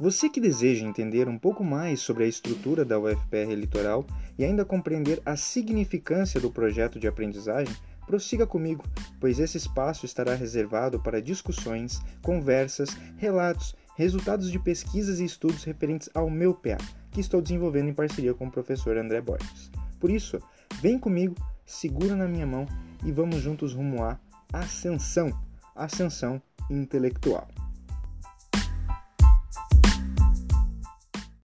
Você que deseja entender um pouco mais sobre a estrutura da UFPR Litoral e ainda compreender a significância do projeto de aprendizagem, prossiga comigo, pois esse espaço estará reservado para discussões, conversas, relatos, resultados de pesquisas e estudos referentes ao meu PA, que estou desenvolvendo em parceria com o professor André Borges. Por isso, vem comigo, segura na minha mão e vamos juntos rumo à ascensão, ascensão intelectual.